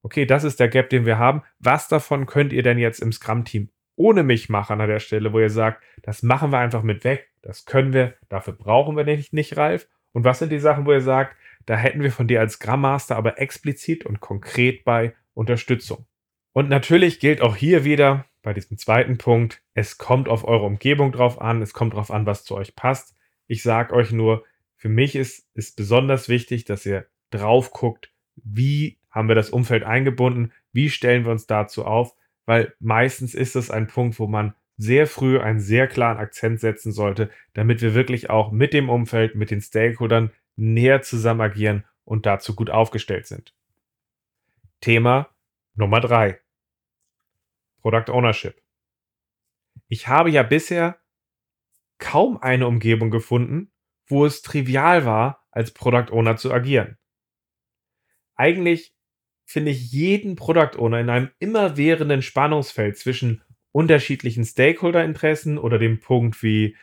[SPEAKER 1] okay, das ist der Gap, den wir haben. Was davon könnt ihr denn jetzt im Scrum-Team ohne mich machen an der Stelle, wo ihr sagt, das machen wir einfach mit weg, das können wir, dafür brauchen wir nicht, nicht Ralf. Und was sind die Sachen, wo ihr sagt, da hätten wir von dir als Scrum Master aber explizit und konkret bei Unterstützung. Und natürlich gilt auch hier wieder, bei diesem zweiten Punkt, es kommt auf eure Umgebung drauf an, es kommt drauf an, was zu euch passt. Ich sage euch nur, für mich ist, es besonders wichtig, dass ihr drauf guckt, wie haben wir das Umfeld eingebunden, wie stellen wir uns dazu auf, weil meistens ist es ein Punkt, wo man sehr früh einen sehr klaren Akzent setzen sollte, damit wir wirklich auch mit dem Umfeld, mit den Stakeholdern näher zusammen agieren und dazu gut aufgestellt sind. Thema Nummer drei. Product Ownership. Ich habe ja bisher kaum eine Umgebung gefunden, wo es trivial war, als Product Owner zu agieren. Eigentlich finde ich jeden Product Owner in einem immerwährenden Spannungsfeld zwischen unterschiedlichen Stakeholder-Interessen oder dem Punkt wie,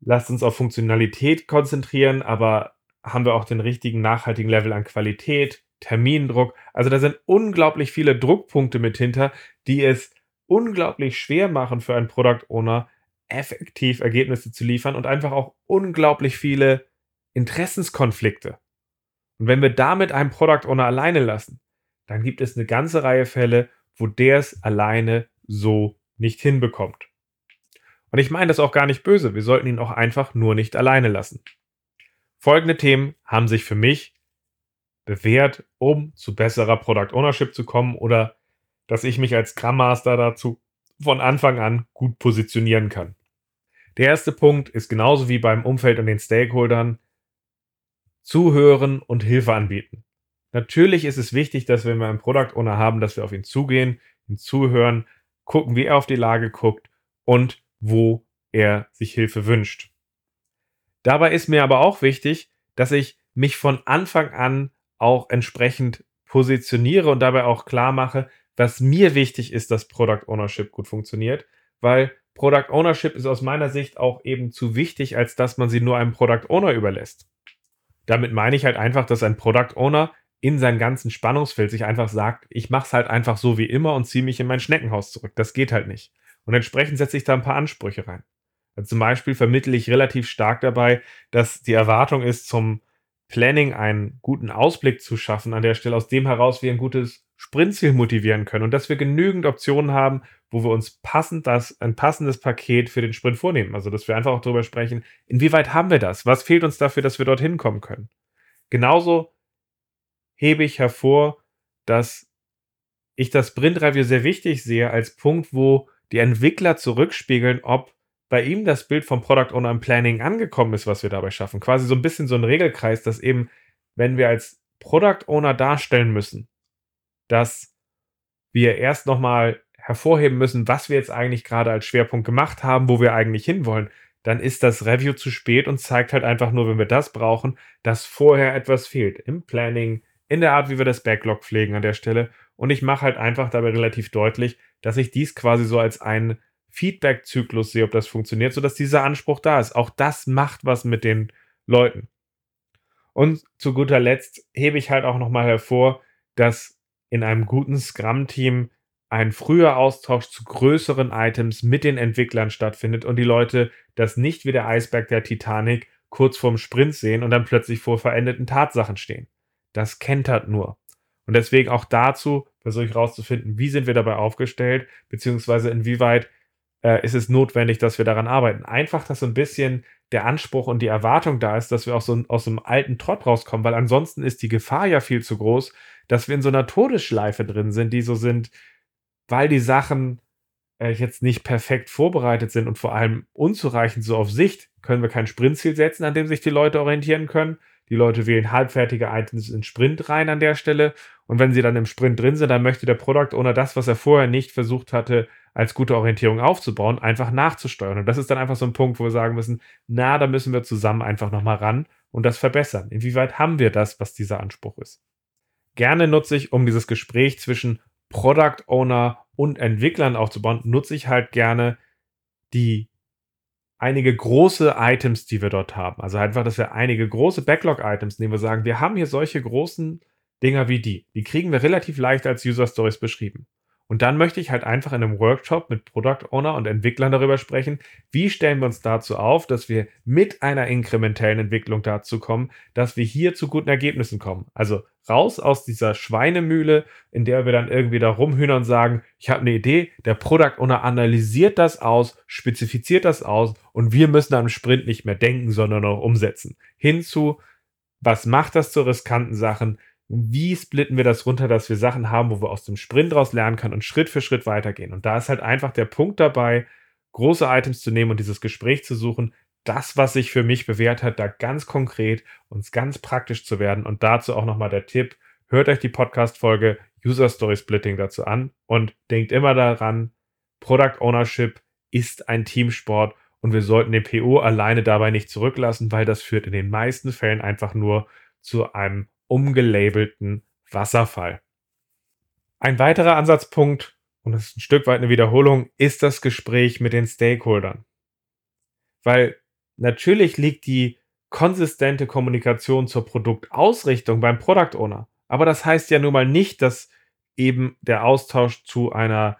[SPEAKER 1] lasst uns auf Funktionalität konzentrieren, aber haben wir auch den richtigen nachhaltigen Level an Qualität? Termindruck. Also da sind unglaublich viele Druckpunkte mit hinter, die es unglaublich schwer machen für einen Product Owner, effektiv Ergebnisse zu liefern und einfach auch unglaublich viele Interessenskonflikte. Und wenn wir damit einen Product Owner alleine lassen, dann gibt es eine ganze Reihe Fälle, wo der es alleine so nicht hinbekommt. Und ich meine das auch gar nicht böse, wir sollten ihn auch einfach nur nicht alleine lassen. Folgende Themen haben sich für mich bewährt, um zu besserer Product Ownership zu kommen oder dass ich mich als Scrum Master dazu von Anfang an gut positionieren kann. Der erste Punkt ist genauso wie beim Umfeld und den Stakeholdern zuhören und Hilfe anbieten. Natürlich ist es wichtig, dass wenn wir einen Product Owner haben, dass wir auf ihn zugehen, ihn zuhören, gucken, wie er auf die Lage guckt und wo er sich Hilfe wünscht. Dabei ist mir aber auch wichtig, dass ich mich von Anfang an auch entsprechend positioniere und dabei auch klar mache, was mir wichtig ist, dass Product Ownership gut funktioniert, weil Product Ownership ist aus meiner Sicht auch eben zu wichtig, als dass man sie nur einem Product Owner überlässt. Damit meine ich halt einfach, dass ein Product Owner in seinem ganzen Spannungsfeld sich einfach sagt, ich mache es halt einfach so wie immer und ziehe mich in mein Schneckenhaus zurück. Das geht halt nicht. Und entsprechend setze ich da ein paar Ansprüche rein. Also zum Beispiel vermittle ich relativ stark dabei, dass die Erwartung ist, zum Planning einen guten Ausblick zu schaffen, an der Stelle, aus dem heraus wir ein gutes Sprintziel motivieren können und dass wir genügend Optionen haben, wo wir uns passend das, ein passendes Paket für den Sprint vornehmen. Also, dass wir einfach auch darüber sprechen, inwieweit haben wir das? Was fehlt uns dafür, dass wir dorthin kommen können? Genauso hebe ich hervor, dass ich das Sprint Review sehr wichtig sehe als Punkt, wo die Entwickler zurückspiegeln, ob bei ihm das Bild vom Product Owner im Planning angekommen ist, was wir dabei schaffen. Quasi so ein bisschen so ein Regelkreis, dass eben, wenn wir als Product Owner darstellen müssen, dass wir erst nochmal hervorheben müssen, was wir jetzt eigentlich gerade als Schwerpunkt gemacht haben, wo wir eigentlich hinwollen, dann ist das Review zu spät und zeigt halt einfach nur, wenn wir das brauchen, dass vorher etwas fehlt. Im Planning, in der Art, wie wir das Backlog pflegen an der Stelle. Und ich mache halt einfach dabei relativ deutlich, dass ich dies quasi so als einen Feedback-Zyklus sehe, ob das funktioniert, sodass dieser Anspruch da ist. Auch das macht was mit den Leuten. Und zu guter Letzt hebe ich halt auch nochmal hervor, dass in einem guten Scrum-Team ein früher Austausch zu größeren Items mit den Entwicklern stattfindet und die Leute das nicht wie der Eisberg der Titanic kurz vorm Sprint sehen und dann plötzlich vor verendeten Tatsachen stehen. Das kentert nur. Und deswegen auch dazu versuche ich herauszufinden, wie sind wir dabei aufgestellt, beziehungsweise inwieweit äh, ist es notwendig, dass wir daran arbeiten. Einfach, dass so ein bisschen der Anspruch und die Erwartung da ist, dass wir aus so, aus so einem alten Trott rauskommen, weil ansonsten ist die Gefahr ja viel zu groß, dass wir in so einer Todesschleife drin sind, die so sind, weil die Sachen äh, jetzt nicht perfekt vorbereitet sind und vor allem unzureichend so auf Sicht, können wir kein Sprintziel setzen, an dem sich die Leute orientieren können. Die Leute wählen halbfertige Items in Sprint rein an der Stelle. Und wenn sie dann im Sprint drin sind, dann möchte der Product Owner das, was er vorher nicht versucht hatte, als gute Orientierung aufzubauen, einfach nachzusteuern. Und das ist dann einfach so ein Punkt, wo wir sagen müssen, na, da müssen wir zusammen einfach nochmal ran und das verbessern. Inwieweit haben wir das, was dieser Anspruch ist? Gerne nutze ich, um dieses Gespräch zwischen Product Owner und Entwicklern aufzubauen, nutze ich halt gerne die einige große Items, die wir dort haben. Also einfach, dass wir einige große Backlog-Items nehmen, wir sagen, wir haben hier solche großen Dinger wie die. Die kriegen wir relativ leicht als User Stories beschrieben. Und dann möchte ich halt einfach in einem Workshop mit Product Owner und Entwicklern darüber sprechen, wie stellen wir uns dazu auf, dass wir mit einer inkrementellen Entwicklung dazu kommen, dass wir hier zu guten Ergebnissen kommen. Also raus aus dieser Schweinemühle, in der wir dann irgendwie da rumhühnern und sagen, ich habe eine Idee, der Product Owner analysiert das aus, spezifiziert das aus und wir müssen am Sprint nicht mehr denken, sondern auch umsetzen. Hinzu, was macht das zu riskanten Sachen? Wie splitten wir das runter, dass wir Sachen haben, wo wir aus dem Sprint raus lernen können und Schritt für Schritt weitergehen. Und da ist halt einfach der Punkt dabei, große Items zu nehmen und dieses Gespräch zu suchen, das, was sich für mich bewährt hat, da ganz konkret und ganz praktisch zu werden. Und dazu auch nochmal der Tipp, hört euch die Podcast-Folge User Story Splitting dazu an und denkt immer daran, Product Ownership ist ein Teamsport und wir sollten den PO alleine dabei nicht zurücklassen, weil das führt in den meisten Fällen einfach nur zu einem umgelabelten Wasserfall. Ein weiterer Ansatzpunkt, und das ist ein Stück weit eine Wiederholung, ist das Gespräch mit den Stakeholdern. Weil natürlich liegt die konsistente Kommunikation zur Produktausrichtung beim Product Owner. Aber das heißt ja nun mal nicht, dass eben der Austausch zu einer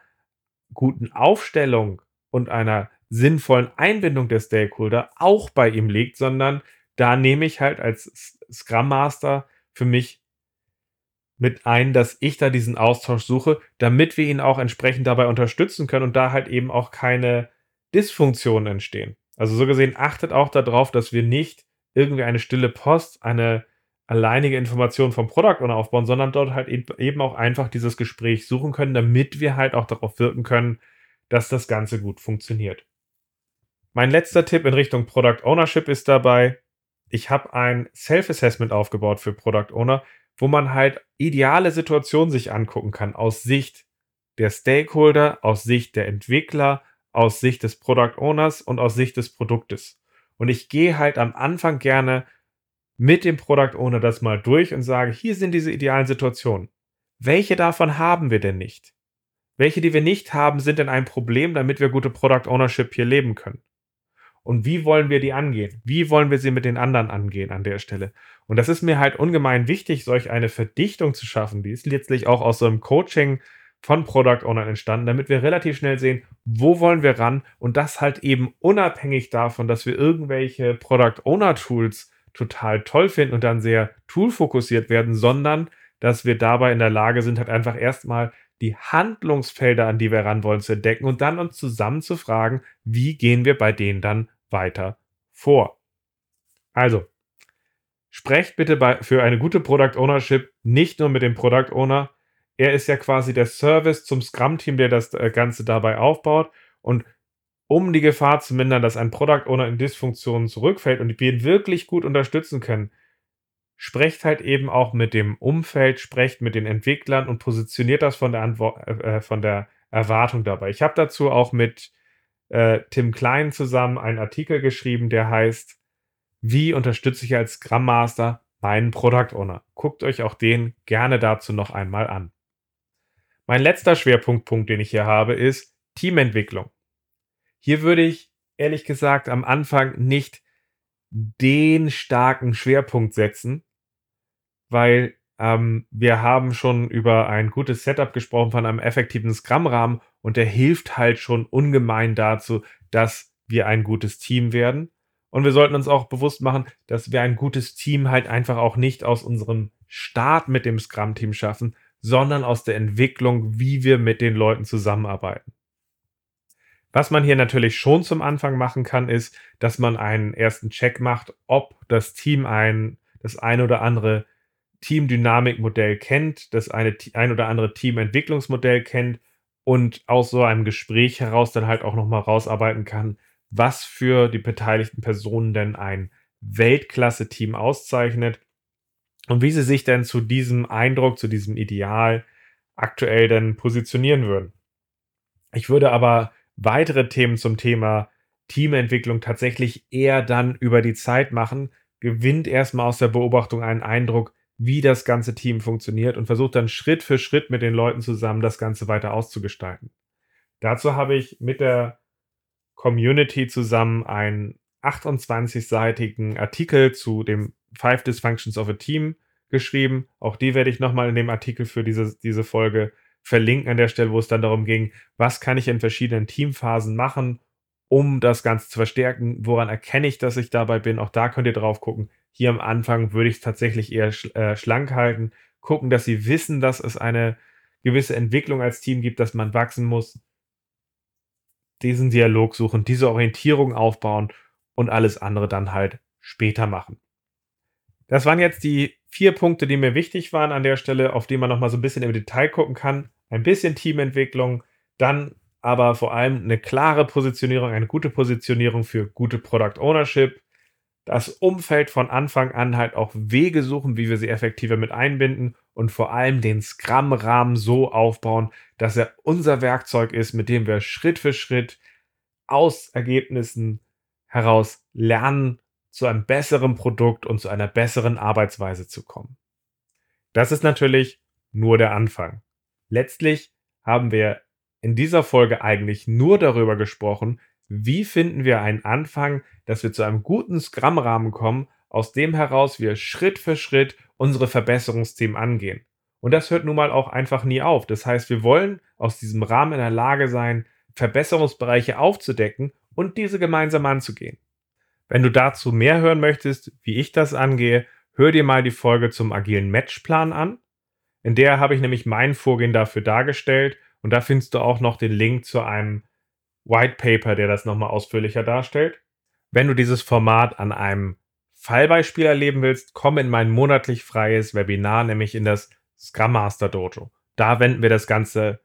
[SPEAKER 1] guten Aufstellung und einer sinnvollen Einbindung der Stakeholder auch bei ihm liegt, sondern da nehme ich halt als Scrum Master für mich mit ein, dass ich da diesen Austausch suche, damit wir ihn auch entsprechend dabei unterstützen können und da halt eben auch keine Dysfunktionen entstehen. Also so gesehen achtet auch darauf, dass wir nicht irgendwie eine stille Post, eine alleinige Information vom Product Owner aufbauen, sondern dort halt eben auch einfach dieses Gespräch suchen können, damit wir halt auch darauf wirken können, dass das Ganze gut funktioniert. Mein letzter Tipp in Richtung Product Ownership ist dabei, ich habe ein Self-Assessment aufgebaut für Product Owner, wo man halt ideale Situationen sich angucken kann aus Sicht der Stakeholder, aus Sicht der Entwickler, aus Sicht des Product Owners und aus Sicht des Produktes. Und ich gehe halt am Anfang gerne mit dem Product Owner das mal durch und sage, hier sind diese idealen Situationen. Welche davon haben wir denn nicht? Welche, die wir nicht haben, sind denn ein Problem, damit wir gute Product Ownership hier leben können? Und wie wollen wir die angehen? Wie wollen wir sie mit den anderen angehen an der Stelle? Und das ist mir halt ungemein wichtig, solch eine Verdichtung zu schaffen. Die ist letztlich auch aus so einem Coaching von Product Ownern entstanden, damit wir relativ schnell sehen, wo wollen wir ran und das halt eben unabhängig davon, dass wir irgendwelche Product Owner Tools total toll finden und dann sehr toolfokussiert werden, sondern dass wir dabei in der Lage sind, halt einfach erstmal die Handlungsfelder, an die wir ran wollen, zu entdecken und dann uns zusammen zu fragen, wie gehen wir bei denen dann weiter vor. Also, sprecht bitte bei, für eine gute Product Ownership nicht nur mit dem Product Owner. Er ist ja quasi der Service zum Scrum-Team, der das äh, Ganze dabei aufbaut. Und um die Gefahr zu mindern, dass ein Product Owner in Dysfunktionen zurückfällt und wir ihn wirklich gut unterstützen können, sprecht halt eben auch mit dem Umfeld, sprecht mit den Entwicklern und positioniert das von der, Antwort, äh, von der Erwartung dabei. Ich habe dazu auch mit äh, Tim Klein zusammen einen Artikel geschrieben, der heißt, wie unterstütze ich als Scrum Master meinen Product Owner? Guckt euch auch den gerne dazu noch einmal an. Mein letzter Schwerpunktpunkt, den ich hier habe, ist Teamentwicklung. Hier würde ich ehrlich gesagt am Anfang nicht den starken Schwerpunkt setzen, weil ähm, wir haben schon über ein gutes Setup gesprochen von einem effektiven Scrum-Rahmen und der hilft halt schon ungemein dazu, dass wir ein gutes Team werden. Und wir sollten uns auch bewusst machen, dass wir ein gutes Team halt einfach auch nicht aus unserem Start mit dem Scrum-Team schaffen, sondern aus der Entwicklung, wie wir mit den Leuten zusammenarbeiten. Was man hier natürlich schon zum Anfang machen kann, ist, dass man einen ersten Check macht, ob das Team ein, das ein oder andere Teamdynamikmodell kennt, das eine, ein oder andere Teamentwicklungsmodell kennt und aus so einem Gespräch heraus dann halt auch nochmal rausarbeiten kann, was für die beteiligten Personen denn ein Weltklasse-Team auszeichnet und wie sie sich denn zu diesem Eindruck, zu diesem Ideal aktuell denn positionieren würden. Ich würde aber weitere Themen zum Thema Teamentwicklung tatsächlich eher dann über die Zeit machen, gewinnt erstmal aus der Beobachtung einen Eindruck, wie das ganze Team funktioniert und versucht dann Schritt für Schritt mit den Leuten zusammen das Ganze weiter auszugestalten. Dazu habe ich mit der Community zusammen einen 28-seitigen Artikel zu dem Five Dysfunctions of a Team geschrieben. Auch die werde ich nochmal in dem Artikel für diese, diese Folge verlinken an der Stelle, wo es dann darum ging, was kann ich in verschiedenen Teamphasen machen, um das Ganze zu verstärken. Woran erkenne ich, dass ich dabei bin? Auch da könnt ihr drauf gucken. Hier am Anfang würde ich es tatsächlich eher äh, schlank halten. Gucken, dass sie wissen, dass es eine gewisse Entwicklung als Team gibt, dass man wachsen muss. Diesen Dialog suchen, diese Orientierung aufbauen und alles andere dann halt später machen. Das waren jetzt die vier Punkte, die mir wichtig waren an der Stelle, auf die man nochmal so ein bisschen im Detail gucken kann. Ein bisschen Teamentwicklung, dann aber vor allem eine klare Positionierung, eine gute Positionierung für gute Product Ownership. Das Umfeld von Anfang an halt auch Wege suchen, wie wir sie effektiver mit einbinden und vor allem den Scrum-Rahmen so aufbauen, dass er unser Werkzeug ist, mit dem wir Schritt für Schritt aus Ergebnissen heraus lernen zu einem besseren Produkt und zu einer besseren Arbeitsweise zu kommen. Das ist natürlich nur der Anfang. Letztlich haben wir in dieser Folge eigentlich nur darüber gesprochen, wie finden wir einen Anfang, dass wir zu einem guten Scrum-Rahmen kommen, aus dem heraus wir Schritt für Schritt unsere Verbesserungsthemen angehen. Und das hört nun mal auch einfach nie auf. Das heißt, wir wollen aus diesem Rahmen in der Lage sein, Verbesserungsbereiche aufzudecken und diese gemeinsam anzugehen. Wenn du dazu mehr hören möchtest, wie ich das angehe, hör dir mal die Folge zum agilen Matchplan an. In der habe ich nämlich mein Vorgehen dafür dargestellt und da findest du auch noch den Link zu einem White Paper, der das nochmal ausführlicher darstellt. Wenn du dieses Format an einem Fallbeispiel erleben willst, komm in mein monatlich freies Webinar, nämlich in das Scrum Master Dojo. Da wenden wir das Ganze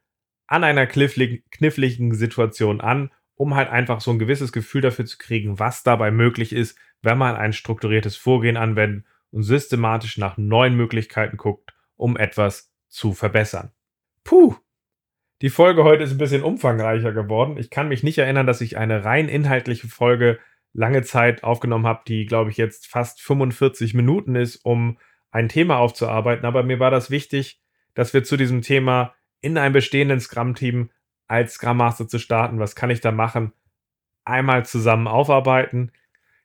[SPEAKER 1] an einer kniffligen Situation an um halt einfach so ein gewisses Gefühl dafür zu kriegen, was dabei möglich ist, wenn man ein strukturiertes Vorgehen anwendet und systematisch nach neuen Möglichkeiten guckt, um etwas zu verbessern. Puh! Die Folge heute ist ein bisschen umfangreicher geworden. Ich kann mich nicht erinnern, dass ich eine rein inhaltliche Folge lange Zeit aufgenommen habe, die, glaube ich, jetzt fast 45 Minuten ist, um ein Thema aufzuarbeiten. Aber mir war das wichtig, dass wir zu diesem Thema in einem bestehenden Scrum-Team als Scrum Master zu starten. Was kann ich da machen? Einmal zusammen aufarbeiten,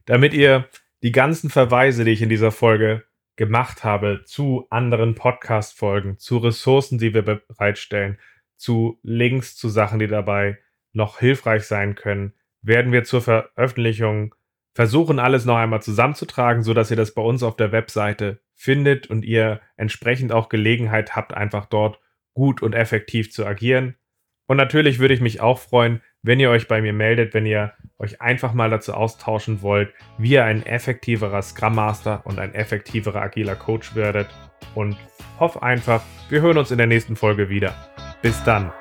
[SPEAKER 1] damit ihr die ganzen Verweise, die ich in dieser Folge gemacht habe, zu anderen Podcast-Folgen, zu Ressourcen, die wir bereitstellen, zu Links zu Sachen, die dabei noch hilfreich sein können, werden wir zur Veröffentlichung versuchen, alles noch einmal zusammenzutragen, sodass ihr das bei uns auf der Webseite findet und ihr entsprechend auch Gelegenheit habt, einfach dort gut und effektiv zu agieren. Und natürlich würde ich mich auch freuen, wenn ihr euch bei mir meldet, wenn ihr euch einfach mal dazu austauschen wollt, wie ihr ein effektiverer Scrum Master und ein effektiverer agiler Coach werdet. Und hoffe einfach, wir hören uns in der nächsten Folge wieder. Bis dann.